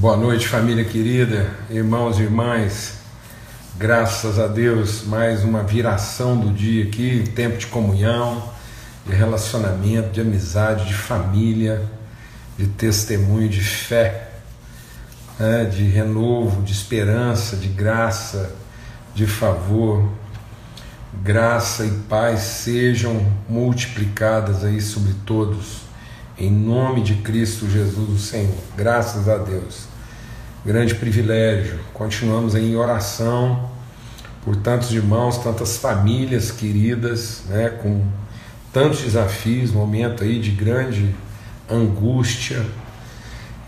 Boa noite, família querida, irmãos e irmãs. Graças a Deus, mais uma viração do dia aqui, tempo de comunhão, de relacionamento, de amizade, de família, de testemunho, de fé, né, de renovo, de esperança, de graça, de favor. Graça e paz sejam multiplicadas aí sobre todos em nome de Cristo Jesus, o Senhor. Graças a Deus. Grande privilégio. Continuamos em oração por tantos irmãos, tantas famílias queridas, né, com tantos desafios, momento aí de grande angústia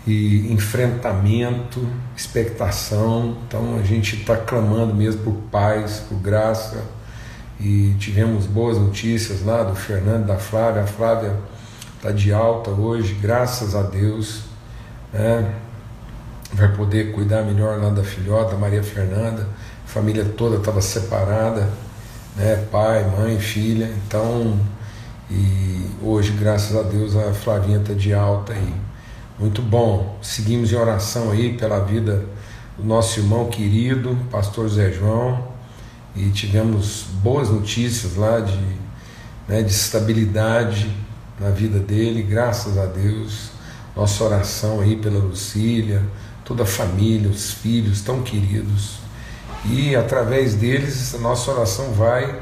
e enfrentamento, expectação. Então a gente está clamando mesmo por paz, por graça. E tivemos boas notícias lá do Fernando, da Flávia. A Flávia está de alta hoje, graças a Deus. Né? Vai poder cuidar melhor lá da filhota, Maria Fernanda. A família toda estava separada, né? pai, mãe, filha. Então, e hoje, graças a Deus, a Flavinha está de alta aí. Muito bom. Seguimos em oração aí pela vida do nosso irmão querido, pastor Zé João, e tivemos boas notícias lá de, né, de estabilidade na vida dele, graças a Deus. Nossa oração aí pela Lucília, toda a família, os filhos tão queridos. E através deles, a nossa oração vai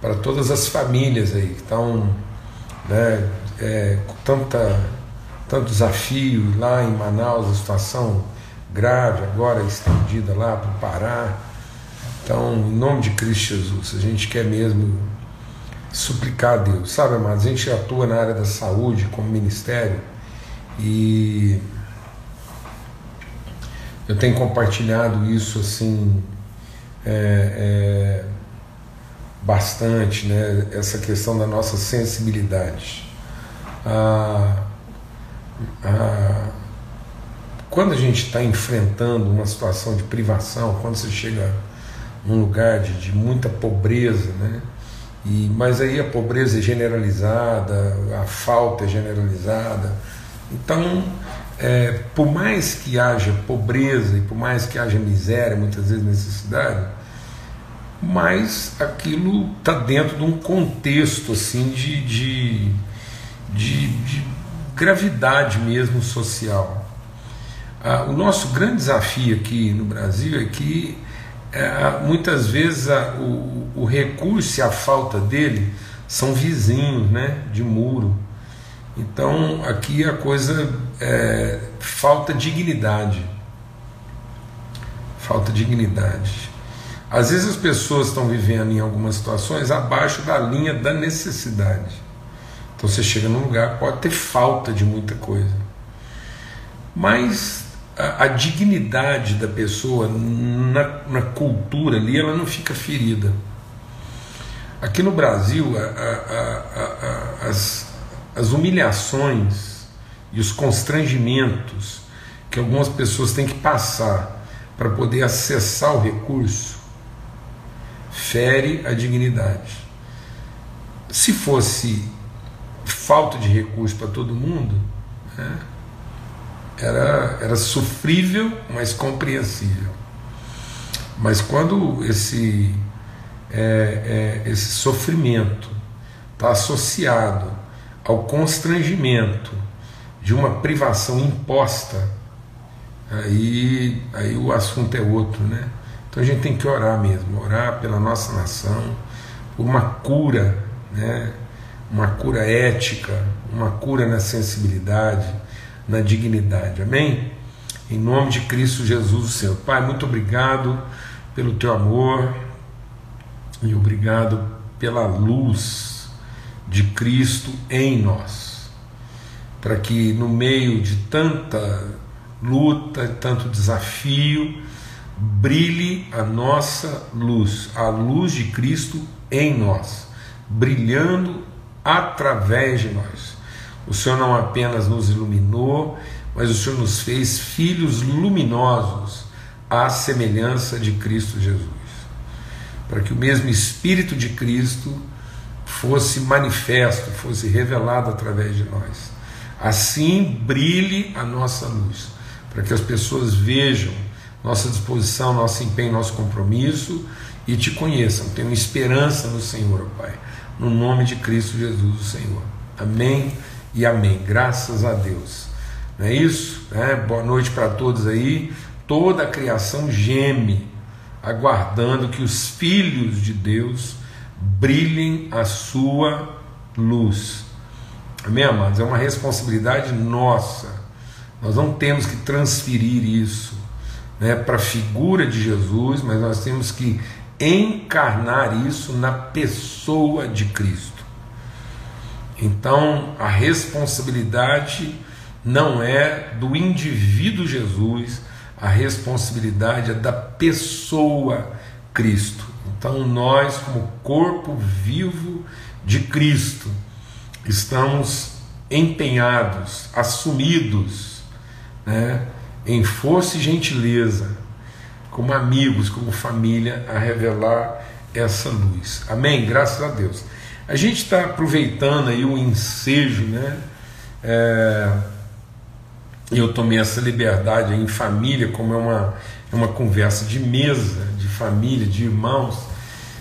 para todas as famílias aí que estão né, é, com tanta, tanto desafio lá em Manaus, a situação grave, agora estendida lá para o Pará. Então, em nome de Cristo Jesus, a gente quer mesmo suplicar a Deus. Sabe, amados, a gente atua na área da saúde como ministério e eu tenho compartilhado isso assim é, é, bastante, né? Essa questão da nossa sensibilidade. Ah, ah, quando a gente está enfrentando uma situação de privação, quando você chega num lugar de, de muita pobreza, né? E, mas aí a pobreza é generalizada, a falta é generalizada. Então, é, por mais que haja pobreza e por mais que haja miséria, muitas vezes necessidade, mas aquilo está dentro de um contexto assim de, de, de, de gravidade mesmo social. Ah, o nosso grande desafio aqui no Brasil é que é, muitas vezes a, o, o recurso e a falta dele são vizinhos né, de muro. Então aqui a coisa é, falta dignidade. Falta dignidade. Às vezes as pessoas estão vivendo em algumas situações abaixo da linha da necessidade. Então você chega num lugar, pode ter falta de muita coisa. Mas a, a dignidade da pessoa na, na, cultura ali, ela não fica ferida. Aqui no Brasil, a, as, as humilhações e os constrangimentos que algumas pessoas têm que passar para poder acessar o recurso fere a dignidade. Se fosse falta de recurso para todo mundo, né, era, era sofrível, mas compreensível. Mas quando esse, é, é, esse sofrimento está associado ao constrangimento de uma privação imposta, aí, aí o assunto é outro, né? Então a gente tem que orar mesmo, orar pela nossa nação, por uma cura, né? uma cura ética, uma cura na sensibilidade, na dignidade. Amém? Em nome de Cristo Jesus, o Senhor. Pai, muito obrigado pelo teu amor e obrigado pela luz de Cristo em nós. Para que no meio de tanta luta, tanto desafio, brilhe a nossa luz, a luz de Cristo em nós, brilhando através de nós. O Senhor não apenas nos iluminou, mas o Senhor nos fez filhos luminosos à semelhança de Cristo Jesus. Para que o mesmo Espírito de Cristo fosse manifesto, fosse revelado através de nós. Assim brilhe a nossa luz, para que as pessoas vejam nossa disposição, nosso empenho, nosso compromisso e te conheçam. Tenham esperança no Senhor, Pai. No nome de Cristo Jesus, o Senhor. Amém e amém. Graças a Deus. Não é isso? É, boa noite para todos aí. Toda a criação geme, aguardando que os filhos de Deus brilhem a sua luz. Amém, amados? É uma responsabilidade nossa. Nós não temos que transferir isso né, para a figura de Jesus, mas nós temos que encarnar isso na pessoa de Cristo. Então, a responsabilidade não é do indivíduo Jesus, a responsabilidade é da pessoa Cristo. Então, nós, como corpo vivo de Cristo, estamos empenhados, assumidos, né, em força e gentileza, como amigos, como família, a revelar essa luz. Amém? Graças a Deus. A gente está aproveitando aí o ensejo, né? É, eu tomei essa liberdade em família, como é uma, é uma conversa de mesa, de família, de irmãos.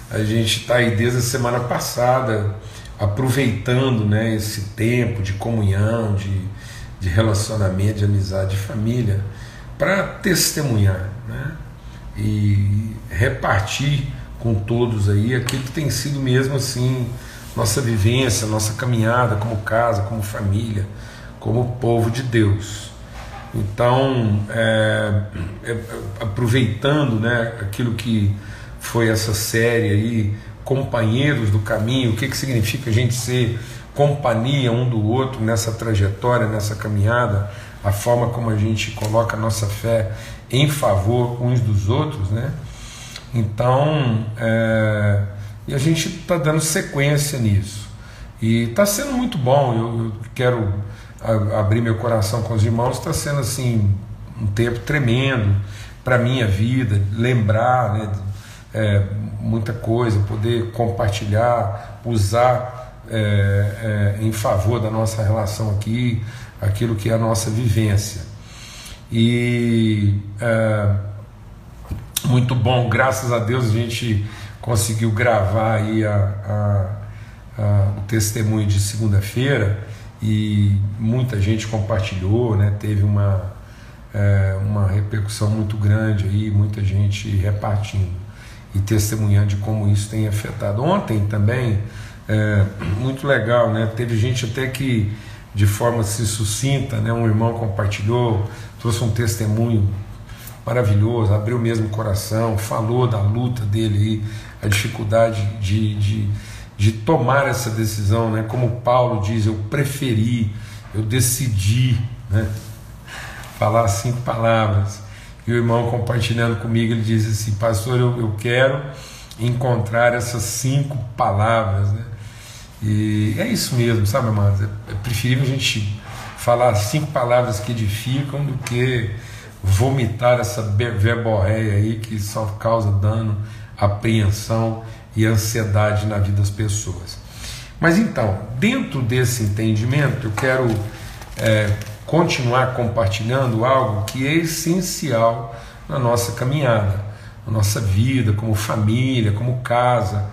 A gente está aí desde a semana passada aproveitando né, esse tempo de comunhão, de, de relacionamento, de amizade, de família, para testemunhar né, e repartir com todos aí aquilo que tem sido mesmo assim nossa vivência, nossa caminhada como casa, como família, como povo de Deus. Então, é, é, aproveitando né, aquilo que foi essa série aí, Companheiros do Caminho, o que, que significa a gente ser companhia um do outro nessa trajetória, nessa caminhada, a forma como a gente coloca a nossa fé em favor uns dos outros, né? Então, é, e a gente está dando sequência nisso. E está sendo muito bom, eu, quero abrir meu coração com os irmãos, está sendo assim um tempo tremendo para minha vida, lembrar né, é, muita coisa, poder compartilhar, usar é, é, em favor da nossa relação aqui, aquilo que é a nossa vivência. E é, muito bom, graças a Deus a gente conseguiu gravar aí a, a, a, o testemunho de segunda-feira e muita gente compartilhou, né? teve uma, é, uma repercussão muito grande aí, muita gente repartindo e testemunhando de como isso tem afetado. Ontem também, é, muito legal, né? teve gente até que de forma se sucinta, né? um irmão compartilhou, trouxe um testemunho maravilhoso, abriu mesmo o coração, falou da luta dele aí, a dificuldade de, de de tomar essa decisão, né? como Paulo diz, eu preferi, eu decidi né? falar cinco palavras. E o irmão compartilhando comigo, ele diz assim: Pastor, eu, eu quero encontrar essas cinco palavras. Né? E é isso mesmo, sabe, amados? É, é preferível a gente falar cinco palavras que edificam do que vomitar essa verborreia aí que só causa dano, apreensão e ansiedade na vida das pessoas. Mas então, dentro desse entendimento, eu quero é, continuar compartilhando algo que é essencial na nossa caminhada, na nossa vida, como família, como casa.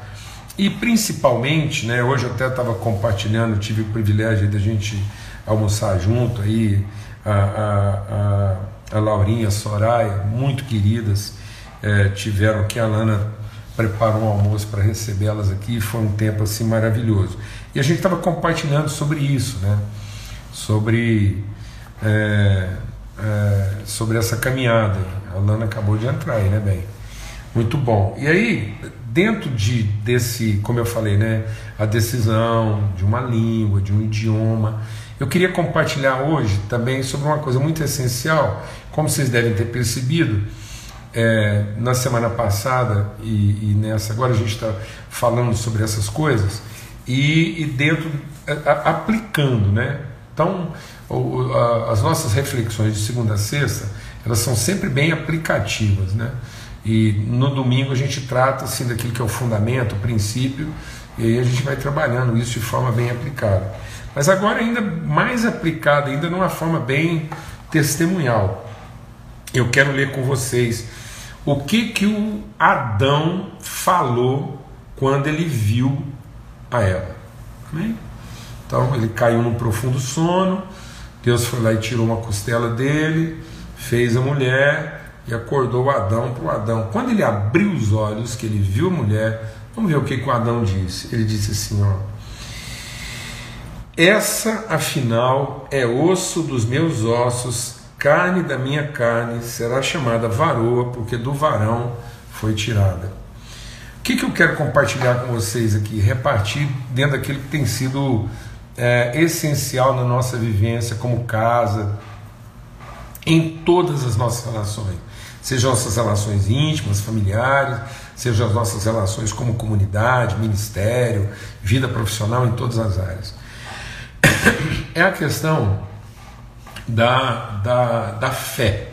E principalmente, né, hoje eu até estava compartilhando, tive o privilégio de a gente almoçar junto aí, a, a, a, a Laurinha, a Soraya, muito queridas, é, tiveram aqui, a Lana preparou um almoço para recebê-las aqui, foi um tempo assim maravilhoso. E a gente estava compartilhando sobre isso, né? sobre, é, é, sobre essa caminhada. A Lana acabou de entrar aí, né, bem? Muito bom. E aí, dentro de, desse, como eu falei, né, a decisão de uma língua, de um idioma, eu queria compartilhar hoje também sobre uma coisa muito essencial, como vocês devem ter percebido é, na semana passada e, e, nessa, agora a gente está falando sobre essas coisas e, e dentro, a, aplicando, né? Então, o, a, as nossas reflexões de segunda a sexta, elas são sempre bem aplicativas, né? E no domingo a gente trata assim daquilo que é o fundamento, o princípio, e aí a gente vai trabalhando isso de forma bem aplicada. Mas agora ainda mais aplicada, ainda numa forma bem testemunhal. eu quero ler com vocês o que que o Adão falou quando ele viu a Eva. Amém? Então ele caiu num profundo sono, Deus foi lá e tirou uma costela dele, fez a mulher e acordou Adão para o Adão. Quando ele abriu os olhos, que ele viu a mulher, vamos ver o que, que o Adão disse. Ele disse assim: ó, Essa afinal é osso dos meus ossos, carne da minha carne, será chamada varoa, porque do varão foi tirada. O que, que eu quero compartilhar com vocês aqui? Repartir dentro daquilo que tem sido é, essencial na nossa vivência como casa, em todas as nossas relações, sejam nossas relações íntimas, familiares, sejam as nossas relações como comunidade, ministério, vida profissional, em todas as áreas. É a questão da, da, da fé.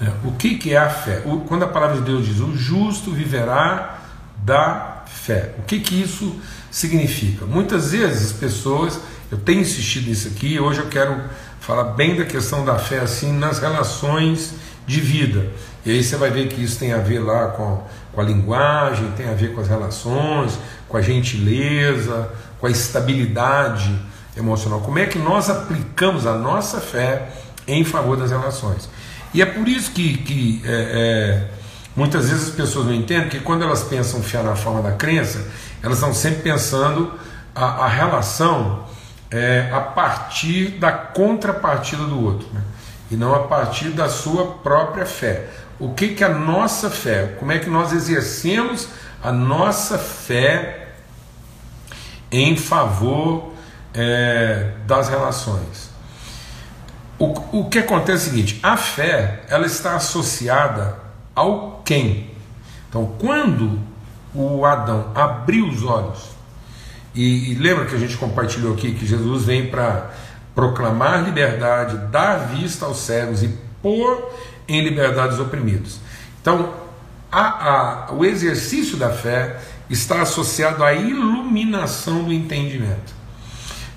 É, o que, que é a fé? Quando a palavra de Deus diz o justo viverá da fé, o que, que isso significa? Muitas vezes as pessoas, eu tenho insistido nisso aqui, hoje eu quero falar bem da questão da fé assim nas relações de vida. E aí você vai ver que isso tem a ver lá com, com a linguagem, tem a ver com as relações, com a gentileza, com a estabilidade emocional. Como é que nós aplicamos a nossa fé em favor das relações? E é por isso que, que é, é, muitas vezes as pessoas não entendem que quando elas pensam fiar na forma da crença, elas estão sempre pensando a, a relação é, a partir da contrapartida do outro, né? e não a partir da sua própria fé. O que, que a nossa fé, como é que nós exercemos a nossa fé em favor é, das relações. O, o que acontece é o seguinte: a fé ela está associada ao quem. Então, quando o Adão abriu os olhos, e, e lembra que a gente compartilhou aqui que Jesus vem para proclamar liberdade, dar vista aos cegos e pôr em liberdade os oprimidos. Então, a, a, o exercício da fé está associado à iluminação do entendimento.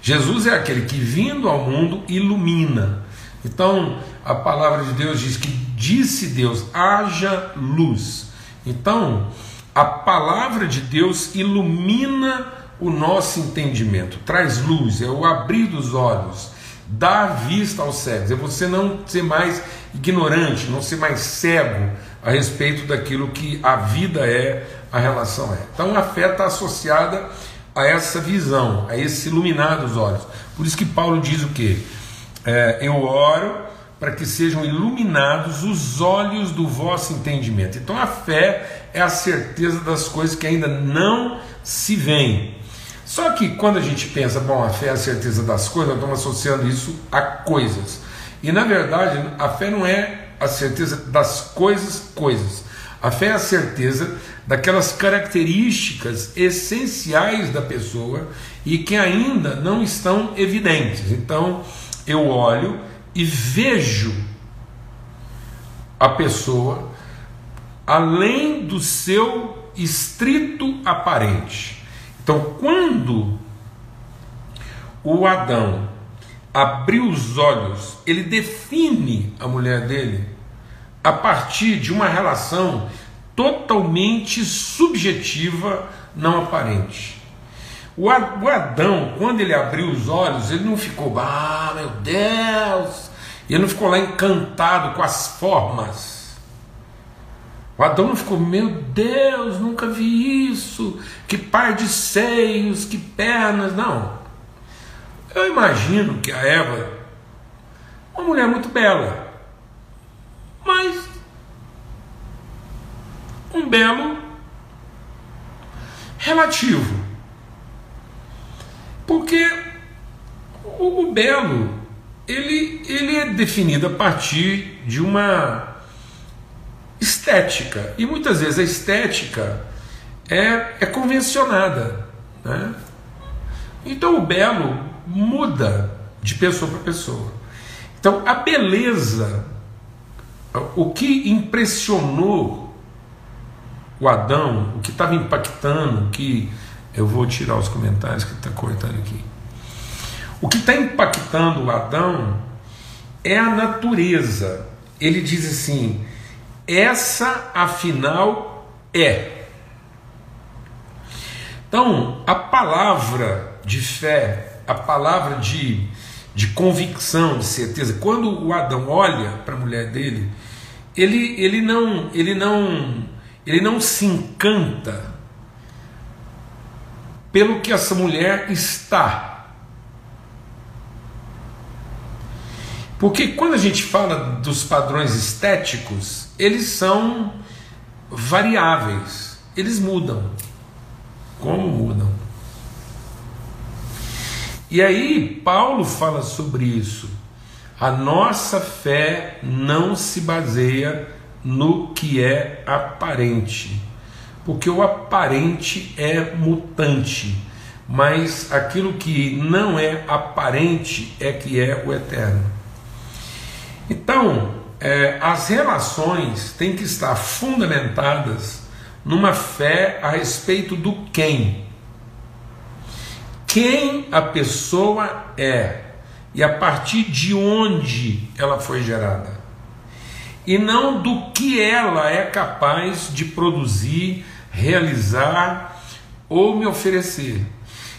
Jesus é aquele que, vindo ao mundo, ilumina. Então, a palavra de Deus diz que disse Deus: haja luz. Então, a palavra de Deus ilumina o nosso entendimento, traz luz, é o abrir dos olhos, dar vista aos cegos, é você não ser mais ignorante, não ser mais cego a respeito daquilo que a vida é, a relação é. Então a fé está associada a essa visão, a esse iluminar dos olhos. Por isso que Paulo diz o que? É, eu oro para que sejam iluminados os olhos do vosso entendimento. Então a fé é a certeza das coisas que ainda não se veem. Só que quando a gente pensa, bom, a fé é a certeza das coisas, nós estamos associando isso a coisas. E na verdade, a fé não é a certeza das coisas, coisas. A fé é a certeza daquelas características essenciais da pessoa e que ainda não estão evidentes. Então, eu olho e vejo a pessoa além do seu estrito aparente. Então, quando o Adão abriu os olhos, ele define a mulher dele a partir de uma relação totalmente subjetiva, não aparente. O Adão, quando ele abriu os olhos, ele não ficou, ah, meu Deus, ele não ficou lá encantado com as formas. O Adão não ficou, meu Deus, nunca vi isso, que par de seios, que pernas, não. Eu imagino que a Eva, uma mulher muito bela, mas um belo relativo. Porque o, o belo ele, ele é definido a partir de uma estética. E muitas vezes a estética é, é convencionada. Né? Então o belo muda de pessoa para pessoa. Então a beleza, o que impressionou o Adão, o que estava impactando, o que eu vou tirar os comentários que está cortando aqui. O que está impactando o Adão é a natureza ele diz assim: essa afinal é. Então, a palavra de fé, a palavra de, de convicção, de certeza, quando o Adão olha para a mulher dele, ele, ele não ele não ele não se encanta pelo que essa mulher está. Porque quando a gente fala dos padrões estéticos, eles são variáveis, eles mudam. Como mudam? E aí, Paulo fala sobre isso. A nossa fé não se baseia no que é aparente, porque o aparente é mutante, mas aquilo que não é aparente é que é o eterno. Então, é, as relações têm que estar fundamentadas numa fé a respeito do quem. Quem a pessoa é e a partir de onde ela foi gerada. E não do que ela é capaz de produzir, realizar ou me oferecer.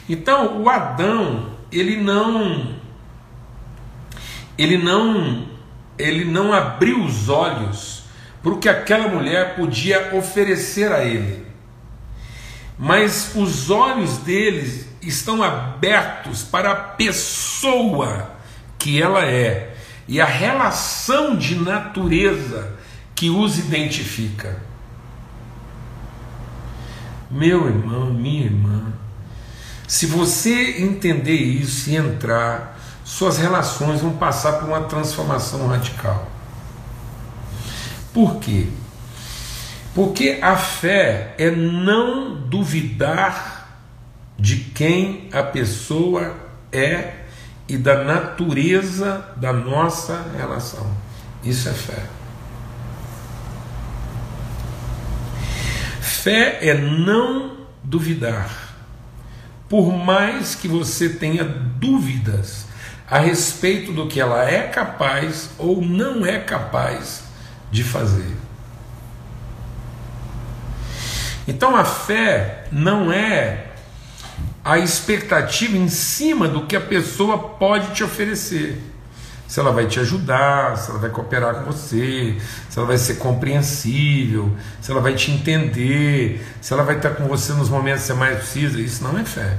Então, o Adão, ele não ele não ele não abriu os olhos para o que aquela mulher podia oferecer a ele. Mas os olhos deles estão abertos para a pessoa que ela é e a relação de natureza que os identifica. Meu irmão, minha irmã, se você entender isso e entrar, suas relações vão passar por uma transformação radical. Por quê? Porque a fé é não duvidar de quem a pessoa é e da natureza da nossa relação. Isso é fé. Fé é não duvidar. Por mais que você tenha dúvidas a respeito do que ela é capaz ou não é capaz de fazer. Então a fé não é a expectativa em cima do que a pessoa pode te oferecer. Se ela vai te ajudar, se ela vai cooperar com você, se ela vai ser compreensível, se ela vai te entender, se ela vai estar com você nos momentos que você mais precisa, isso não é fé.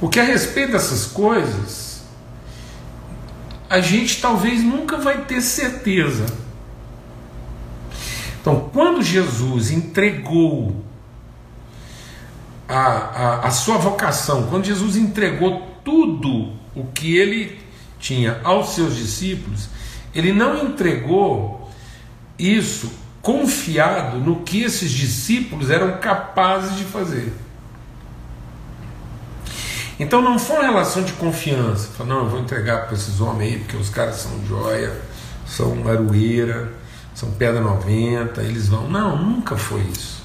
Porque a respeito dessas coisas, a gente talvez nunca vai ter certeza. Então, quando Jesus entregou a, a, a sua vocação, quando Jesus entregou tudo o que ele tinha aos seus discípulos, ele não entregou isso confiado no que esses discípulos eram capazes de fazer. Então não foi uma relação de confiança. Falou, não, eu vou entregar para esses homens aí, porque os caras são joia, são aroeira, são pedra 90, eles vão. Não, nunca foi isso.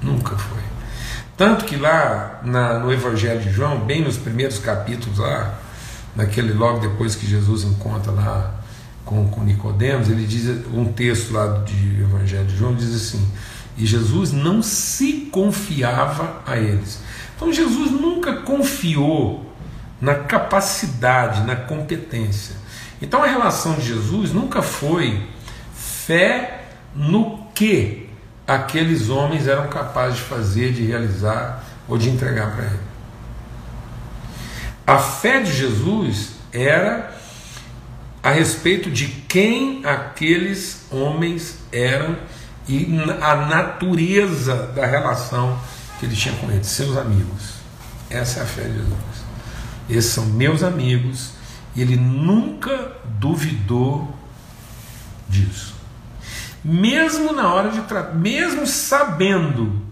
Nunca foi. Tanto que lá na, no Evangelho de João, bem nos primeiros capítulos lá, naquele logo depois que Jesus encontra lá com, com Nicodemos, ele diz um texto lá de Evangelho de João diz assim: e Jesus não se confiava a eles. Então Jesus nunca confiou na capacidade, na competência. Então a relação de Jesus nunca foi fé no que aqueles homens eram capazes de fazer, de realizar ou de entregar para ele. A fé de Jesus era a respeito de quem aqueles homens eram e a natureza da relação que ele tinha com eles, seus amigos. Essa é a fé de Jesus. Esses são meus amigos e ele nunca duvidou disso mesmo na hora de mesmo sabendo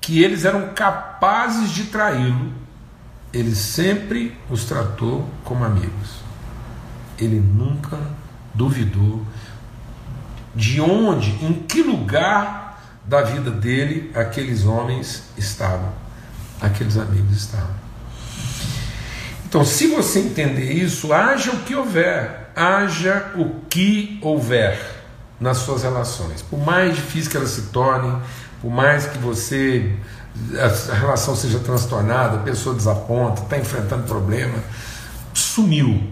que eles eram capazes de traí-lo, ele sempre os tratou como amigos. Ele nunca duvidou de onde, em que lugar da vida dele aqueles homens estavam, aqueles amigos estavam. Então, se você entender isso, haja o que houver, haja o que houver nas suas relações, por mais difícil que elas se tornem, por mais que você a relação seja transtornada, a pessoa desaponta, está enfrentando problema, sumiu.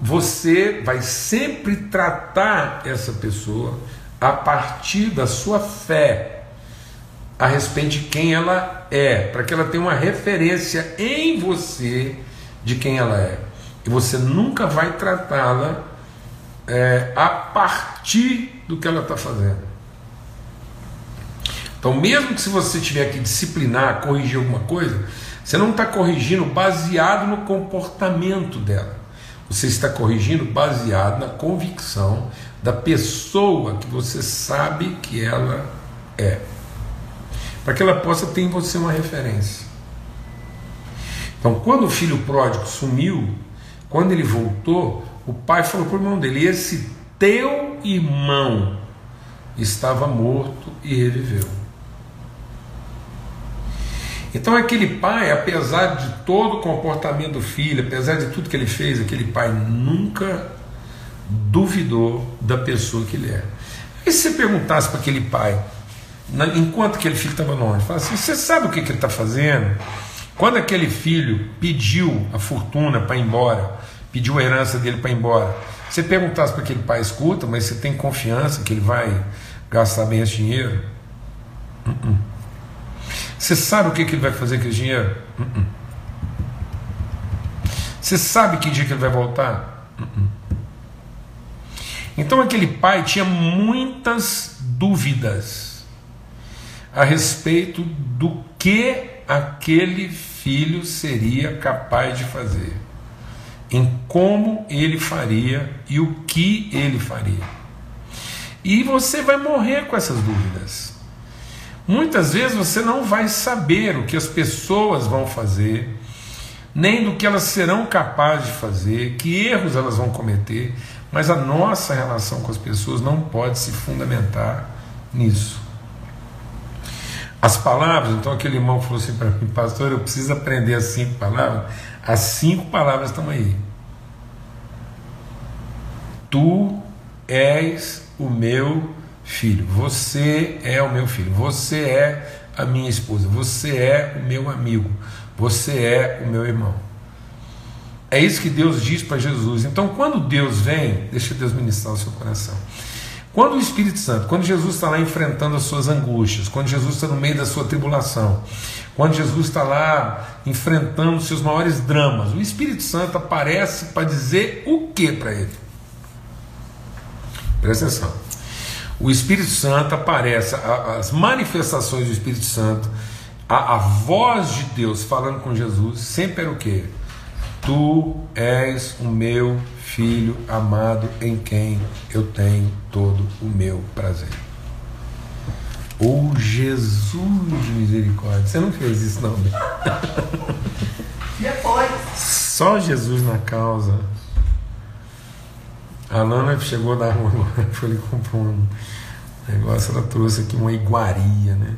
Você vai sempre tratar essa pessoa a partir da sua fé a respeito de quem ela é, para que ela tenha uma referência em você de quem ela é. E você nunca vai tratá-la é, a partir do que ela está fazendo. Então, mesmo que se você tiver que disciplinar, corrigir alguma coisa, você não está corrigindo baseado no comportamento dela. Você está corrigindo baseado na convicção da pessoa que você sabe que ela é. Para que ela possa ter em você uma referência. Então, quando o filho pródigo sumiu, quando ele voltou, o pai falou para o irmão dele: Esse teu irmão estava morto e reviveu. Então aquele pai, apesar de todo o comportamento do filho, apesar de tudo que ele fez, aquele pai nunca duvidou da pessoa que ele é. E se você perguntasse para aquele pai, enquanto aquele filho estava longe, fala assim: você sabe o que, que ele está fazendo? Quando aquele filho pediu a fortuna para ir embora, pediu a herança dele para ir embora, você perguntasse para aquele pai: escuta, mas você tem confiança que ele vai gastar bem esse dinheiro? Uh -uh. Você sabe o que, que ele vai fazer com esse dinheiro? Uh-uh. Você sabe que dia que ele vai voltar? Uh-uh. Então aquele pai tinha muitas dúvidas a respeito do que aquele filho seria capaz de fazer, em como ele faria e o que ele faria. E você vai morrer com essas dúvidas. Muitas vezes você não vai saber o que as pessoas vão fazer, nem do que elas serão capazes de fazer, que erros elas vão cometer, mas a nossa relação com as pessoas não pode se fundamentar nisso. As palavras, então aquele irmão falou assim para mim, pastor, eu preciso aprender as cinco palavras. As cinco palavras estão aí. Tu és o meu filho, você é o meu filho, você é a minha esposa, você é o meu amigo, você é o meu irmão. É isso que Deus diz para Jesus. Então, quando Deus vem, deixa Deus ministrar o seu coração. Quando o Espírito Santo, quando Jesus está lá enfrentando as suas angústias, quando Jesus está no meio da sua tribulação, quando Jesus está lá enfrentando seus maiores dramas, o Espírito Santo aparece para dizer o que para ele? Presta atenção o Espírito Santo aparece, as manifestações do Espírito Santo, a, a voz de Deus falando com Jesus, sempre era o que? Tu és o meu filho amado em quem eu tenho todo o meu prazer. Oh Jesus de misericórdia, você não fez isso não, né? Depois. Só Jesus na causa. A Lana chegou da rua agora, foi ali comprou um negócio, ela trouxe aqui uma iguaria, né?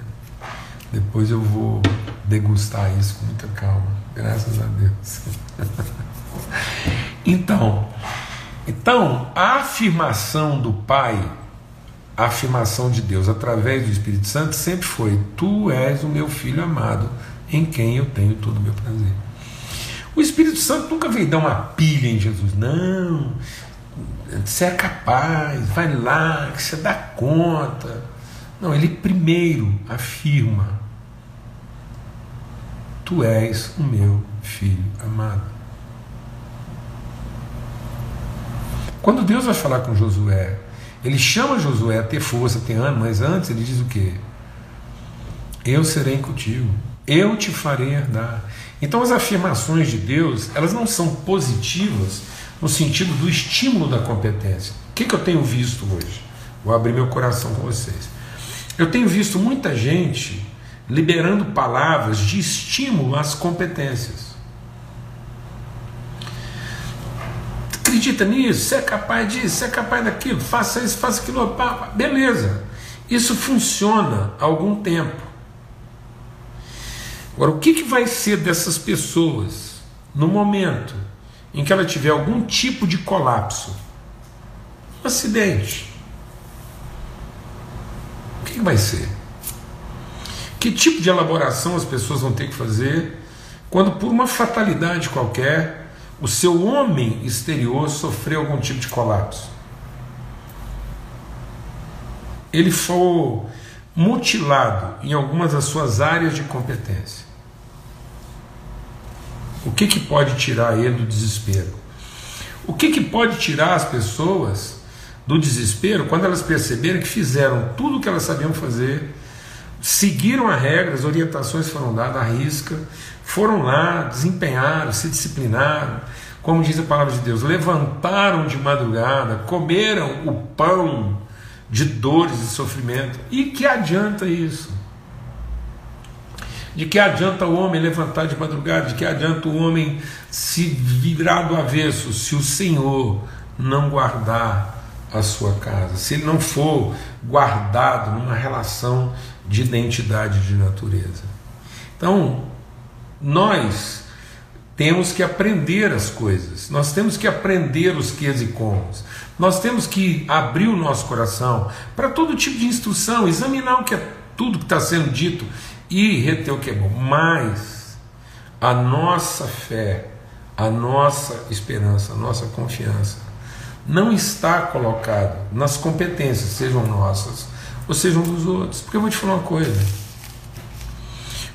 Depois eu vou degustar isso com muita calma, graças a Deus. então, então, a afirmação do Pai, a afirmação de Deus através do Espírito Santo sempre foi: Tu és o meu filho amado, em quem eu tenho todo o meu prazer. O Espírito Santo nunca veio dar uma pilha em Jesus, não. Você é capaz, vai lá, que você dá conta. Não, ele primeiro afirma: Tu és o meu filho amado. Quando Deus vai falar com Josué, ele chama Josué a ter força, a ter ânimo, mas antes ele diz o quê? Eu serei contigo, eu te farei herdar. Então as afirmações de Deus, elas não são positivas no sentido do estímulo da competência. O que, que eu tenho visto hoje? Vou abrir meu coração com vocês. Eu tenho visto muita gente liberando palavras de estímulo às competências. Acredita nisso, você é capaz disso, você é capaz daquilo, faça isso, faça aquilo, beleza. Isso funciona há algum tempo. Agora, o que, que vai ser dessas pessoas no momento em que ela tiver algum tipo de colapso, um acidente, o que vai ser? Que tipo de elaboração as pessoas vão ter que fazer quando, por uma fatalidade qualquer, o seu homem exterior sofreu algum tipo de colapso? Ele for mutilado em algumas das suas áreas de competência. O que, que pode tirar ele do desespero? O que, que pode tirar as pessoas do desespero quando elas perceberem que fizeram tudo o que elas sabiam fazer, seguiram a regra, as orientações foram dadas à risca, foram lá, desempenharam, se disciplinaram, como diz a palavra de Deus, levantaram de madrugada, comeram o pão de dores e sofrimento. E que adianta isso? De que adianta o homem levantar de madrugada? De que adianta o homem se virar do avesso se o Senhor não guardar a sua casa? Se ele não for guardado numa relação de identidade de natureza? Então, nós temos que aprender as coisas, nós temos que aprender os ques e comos, nós temos que abrir o nosso coração para todo tipo de instrução, examinar o que é tudo que está sendo dito e reter o que é bom. Mas a nossa fé, a nossa esperança, a nossa confiança não está colocada nas competências, sejam nossas ou sejam dos outros. Porque eu vou te falar uma coisa.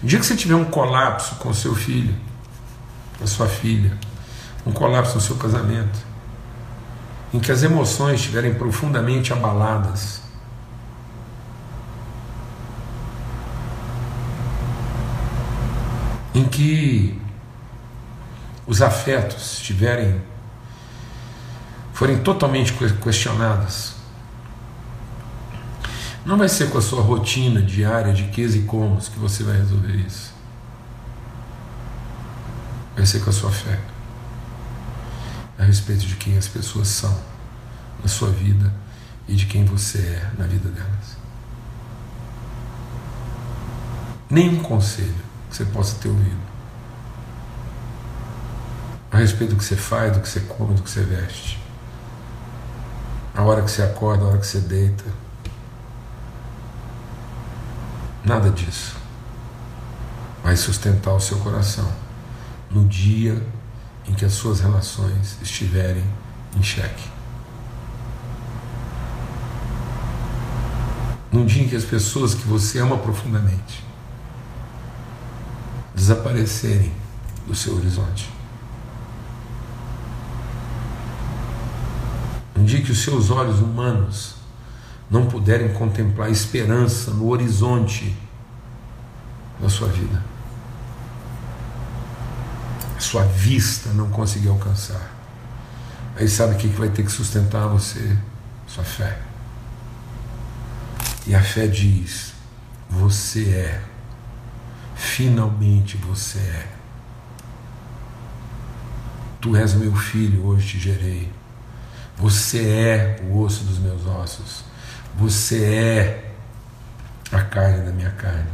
O dia que você tiver um colapso com seu filho, com a sua filha, um colapso no seu casamento, em que as emoções estiverem profundamente abaladas, em que os afetos estiverem forem totalmente questionados, não vai ser com a sua rotina diária de ques e comos que você vai resolver isso. Vai ser com a sua fé a respeito de quem as pessoas são na sua vida e de quem você é na vida delas. Nenhum conselho que você possa ter ouvido a respeito do que você faz, do que você come, do que você veste, a hora que você acorda, a hora que você deita. Nada disso vai sustentar o seu coração no dia em que as suas relações estiverem em xeque. Num dia em que as pessoas que você ama profundamente desaparecerem do seu horizonte. Um dia que os seus olhos humanos não puderem contemplar esperança no horizonte da sua vida sua vista não conseguir alcançar. Aí sabe o que vai ter que sustentar você? Sua fé. E a fé diz: você é. Finalmente você é. Tu és meu filho, hoje te gerei. Você é o osso dos meus ossos. Você é a carne da minha carne.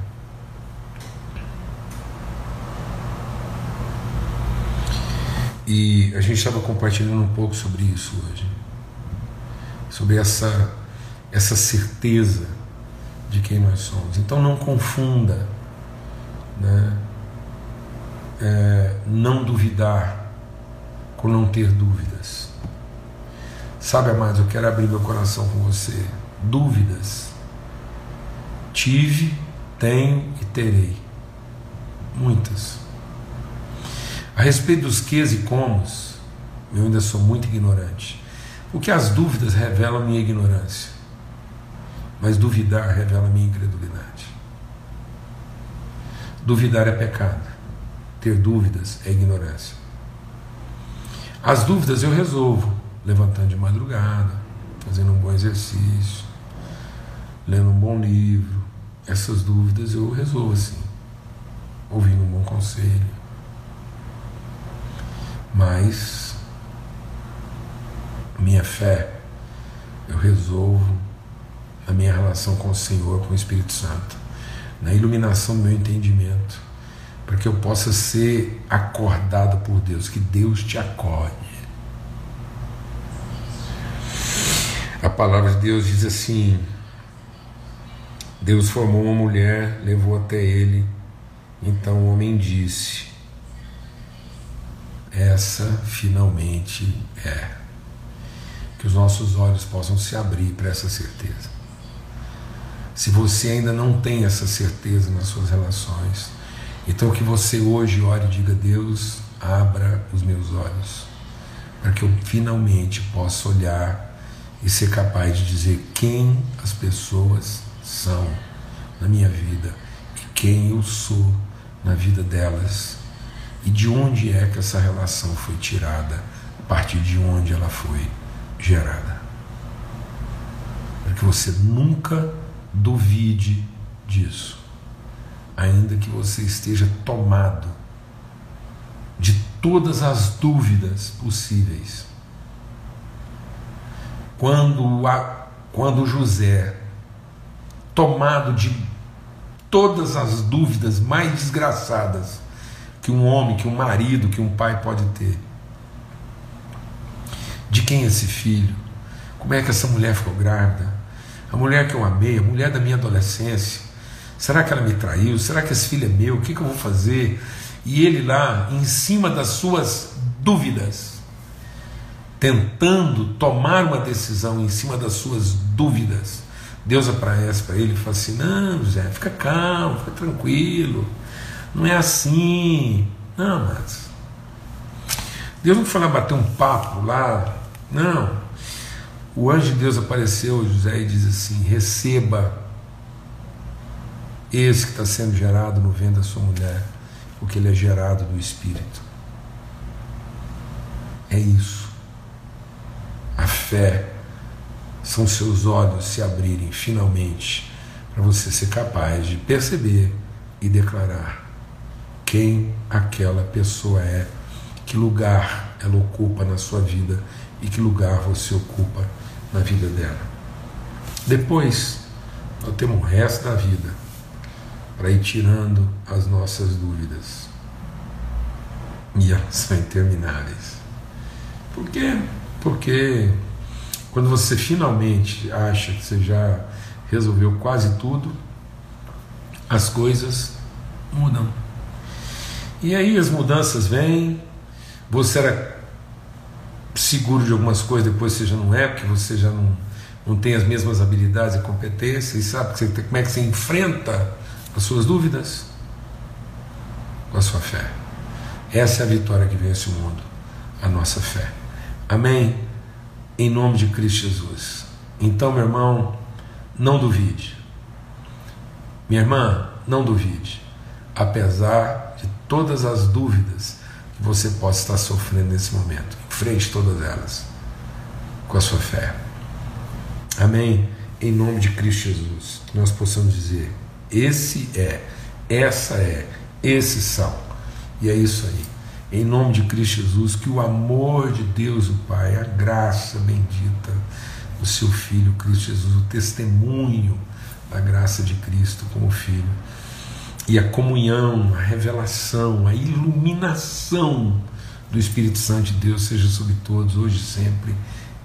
E a gente estava compartilhando um pouco sobre isso hoje. Sobre essa, essa certeza de quem nós somos. Então não confunda né? É, não duvidar com não ter dúvidas. Sabe, amados, eu quero abrir meu coração com você. Dúvidas. Tive, tenho e terei. Muitas. A respeito dos ques e comos, eu ainda sou muito ignorante. Porque as dúvidas revelam minha ignorância, mas duvidar revela minha incredulidade. Duvidar é pecado, ter dúvidas é ignorância. As dúvidas eu resolvo levantando de madrugada, fazendo um bom exercício, lendo um bom livro. Essas dúvidas eu resolvo assim, ouvindo um bom conselho mas minha fé eu resolvo na minha relação com o Senhor, com o Espírito Santo, na iluminação do meu entendimento, para que eu possa ser acordado por Deus, que Deus te acorde. A palavra de Deus diz assim: Deus formou uma mulher, levou até ele, então o homem disse: Essa finalmente é. Que os nossos olhos possam se abrir para essa certeza. Se você ainda não tem essa certeza nas suas relações, então que você hoje ore e diga: Deus, abra os meus olhos, para que eu finalmente possa olhar e ser capaz de dizer quem as pessoas na minha vida e quem eu sou na vida delas e de onde é que essa relação foi tirada, a partir de onde ela foi gerada. Para que você nunca duvide disso ainda que você esteja tomado de todas as dúvidas possíveis. Quando, a, quando José, tomado de todas as dúvidas mais desgraçadas que um homem, que um marido, que um pai pode ter, de quem é esse filho? Como é que essa mulher ficou grávida? A mulher que eu amei, a mulher da minha adolescência, Será que ela me traiu? Será que esse filho é meu? O que, que eu vou fazer? E ele lá, em cima das suas dúvidas, tentando tomar uma decisão em cima das suas dúvidas, Deus aparece para ele e fala assim: Não, José, fica calmo, fica tranquilo, não é assim. Não, mas. Deus não foi lá bater um papo lá, não. O anjo de Deus apareceu, José, e diz assim: Receba esse que está sendo gerado no ventre da sua mulher, porque ele é gerado do Espírito. É isso. A fé são seus olhos se abrirem finalmente para você ser capaz de perceber e declarar quem aquela pessoa é, que lugar ela ocupa na sua vida e que lugar você ocupa na vida dela. Depois, nós temos o resto da vida para ir tirando as nossas dúvidas. E elas são intermináveis. Por quê? Porque quando você finalmente acha que você já resolveu quase tudo, as coisas mudam. E aí as mudanças vêm, você era seguro de algumas coisas, depois você já não é, porque você já não, não tem as mesmas habilidades e competências, e sabe como é que você enfrenta as suas dúvidas com a sua fé. Essa é a vitória que vence o mundo, a nossa fé. Amém? Em nome de Cristo Jesus. Então, meu irmão, não duvide. Minha irmã, não duvide. Apesar de todas as dúvidas que você possa estar sofrendo nesse momento, enfrente todas elas com a sua fé. Amém? Em nome de Cristo Jesus, que nós possamos dizer esse é, essa é, esses são. E é isso aí. Em nome de Cristo Jesus, que o amor de Deus, o Pai, a graça bendita do seu Filho Cristo Jesus, o testemunho da graça de Cristo como Filho, e a comunhão, a revelação, a iluminação do Espírito Santo de Deus seja sobre todos, hoje e sempre,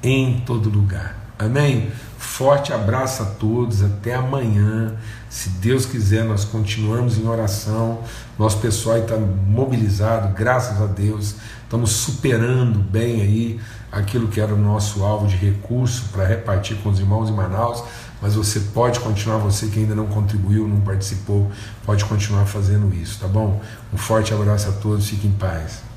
em todo lugar. Amém? Forte abraço a todos, até amanhã. Se Deus quiser, nós continuamos em oração. Nosso pessoal está mobilizado, graças a Deus. Estamos superando bem aí aquilo que era o nosso alvo de recurso para repartir com os irmãos em Manaus. Mas você pode continuar, você que ainda não contribuiu, não participou, pode continuar fazendo isso, tá bom? Um forte abraço a todos, fiquem em paz.